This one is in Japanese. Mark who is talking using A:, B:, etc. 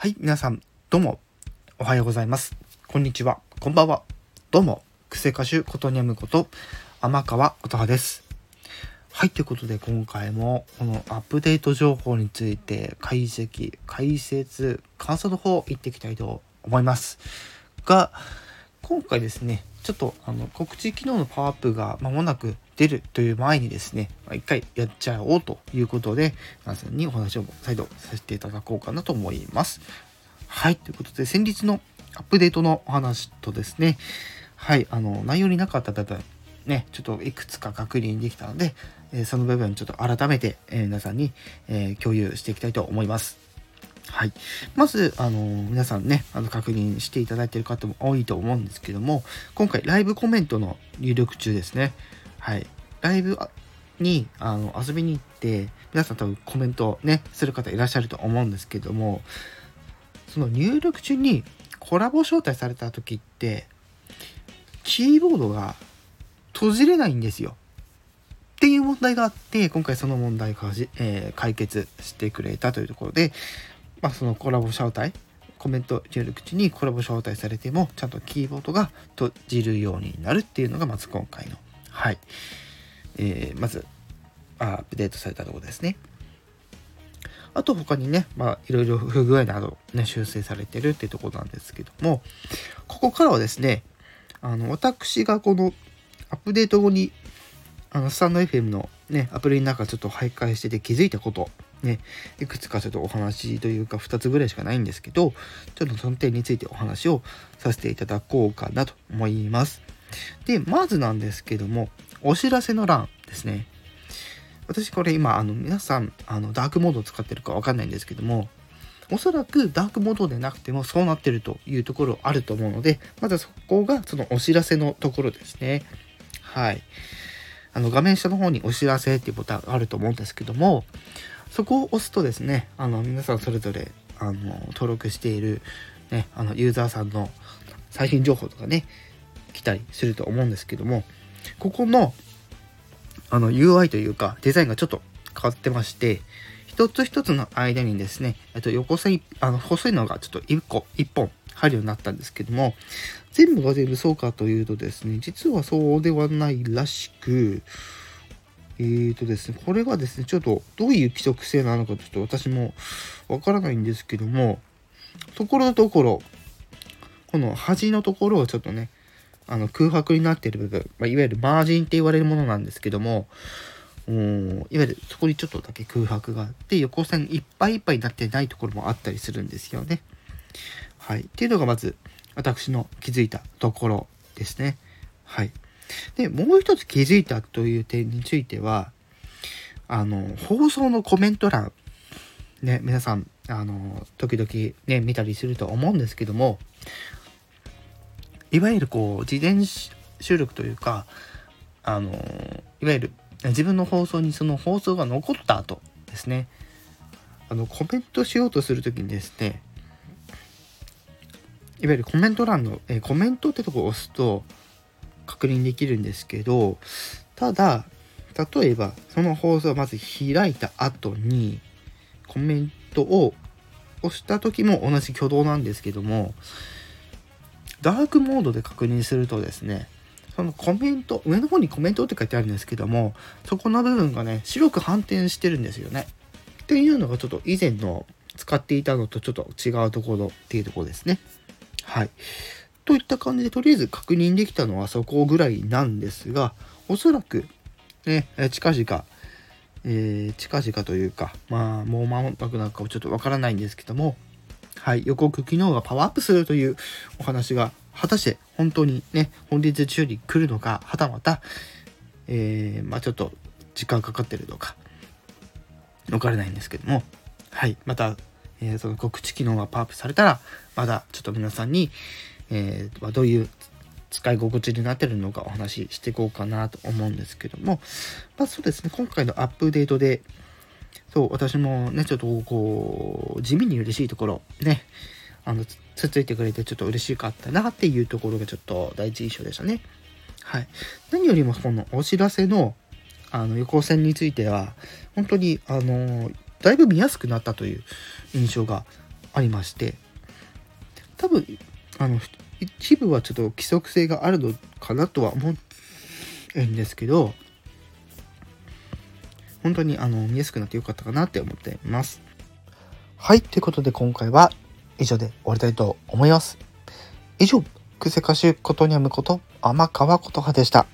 A: はい、皆さん、どうも、おはようございます。こんにちは、こんばんは。どうも、癖歌手ことにゃむこと、天川音羽です。はい、ということで、今回も、このアップデート情報について、解析、解説、感想の方、行っていきたいと思います。が、今回ですね、ちょっとあの告知機能のパワーアップが間もなく出るという前にですね、まあ一回やっちゃおうということで、皆さんにお話を再度させていただこうかなと思います。はい、ということで、先日のアップデートのお話とですね、はい、あの、内容になかった部分、ね、ちょっといくつか確認できたので、えその部分ちょっと改めて、え皆さんに、え共有していきたいと思います。はい。まず、あの皆さんね、あの、確認していただいている方も多いと思うんですけども、今回、ライブコメントの入力中ですね。はい。ライブに、あの、遊びに行って、皆さん多分コメントね、する方いらっしゃると思うんですけども、その入力中にコラボ招待された時って、キーボードが閉じれないんですよ。っていう問題があって、今回その問題が、えー解決してくれたというところで、まあ、そのコラボ招待、コメント入力中にコラボ招待されても、ちゃんとキーボードが閉じるようになるっていうのが、まず今回の、はい、えーまず、アップデートされたところですね。あと他にね、まあ、いろいろ不具合などね、修正されてるっていうところなんですけども、ここからはですね、あの、私がこのアップデート後に、あの、スタンド FM のね、アプリの中ちょっと徘徊してて気づいたこと、ね、いくつかちょっとお話というか2つぐらいしかないんですけど、ちょっとその点についてお話をさせていただこうかなと思います。で、まずなんですけども、お知らせの欄ですね。私これ今、あの、皆さん、あの、ダークモードを使ってるかわかんないんですけども、おそらくダークモードでなくてもそうなってるというところあると思うので、まずそこがそのお知らせのところですね。はい。あの画面下の方にお知らせっていうボタンがあると思うんですけども、そこを押すとですね、あの皆さんそれぞれあの登録している、ね、あのユーザーさんの最新情報とかね、来たりすると思うんですけども、ここのあの UI というかデザインがちょっと変わってまして、一つ一つの間にですね、えっと、横線、あの、細いのがちょっと一個、一本入るようになったんですけども、全部が全部そうかというとですね、実はそうではないらしく、えーとですね、これがですね、ちょっとどういう規則性なのかちょっと私もわからないんですけども、ところどころ、この端のところをちょっとね、あの空白になっている部分、まあ、いわゆるマージンって言われるものなんですけども、いわゆるそこにちょっとだけ空白があって横線いっぱいいっぱいになってないところもあったりするんですよね。はい。っていうのがまず私の気づいたところですね。はい。で、もう一つ気づいたという点については、あの、放送のコメント欄、ね、皆さん、あの、時々ね、見たりすると思うんですけども、いわゆるこう、事前収録というか、あの、いわゆる自分の放送にその放送が残った後ですね、あの、コメントしようとするときにですね、いわゆるコメント欄の、えコメントってとこを押すと確認できるんですけど、ただ、例えばその放送をまず開いた後にコメントを押した時も同じ挙動なんですけども、ダークモードで確認するとですね、そのコメント、上の方にコメントって書いてあるんですけども、そこの部分がね、白く反転してるんですよね。っていうのがちょっと以前の使っていたのとちょっと違うところっていうところですね。はい。といった感じで、とりあえず確認できたのはそこぐらいなんですが、おそらく、ね、近々、えー近々というか、まあ、もう間もなくなるかちょっとわからないんですけども、はい、予告機能がパワーアップするというお話が、果たして本当にね、本日中に来るのか、はたまた、えーまあちょっと時間かかってるのか、わからないんですけども、はい、また、えーその告知機能がパワーアップされたら、まだちょっと皆さんに、えーまどういう使い心地になってるのかお話ししていこうかなと思うんですけども、まあそうですね、今回のアップデートで、そう、私もね、ちょっとこう、地味に嬉しいところ、ね、あの、つついてくれてちょっと嬉しかったなっていうところがちょっと第一印象でしたね。はい。何よりもこのお知らせの、あの、横線については、本当に、あの、だいぶ見やすくなったという印象がありまして多分あの一部はちょっと規則性があるのかなとは思うんですけど本当にあの見やすくなってよかったかなって思っています。はい、ということで今回は以上で終わりたいと思います。以上、クセ歌手ことにゃむこと天川琴葉でした。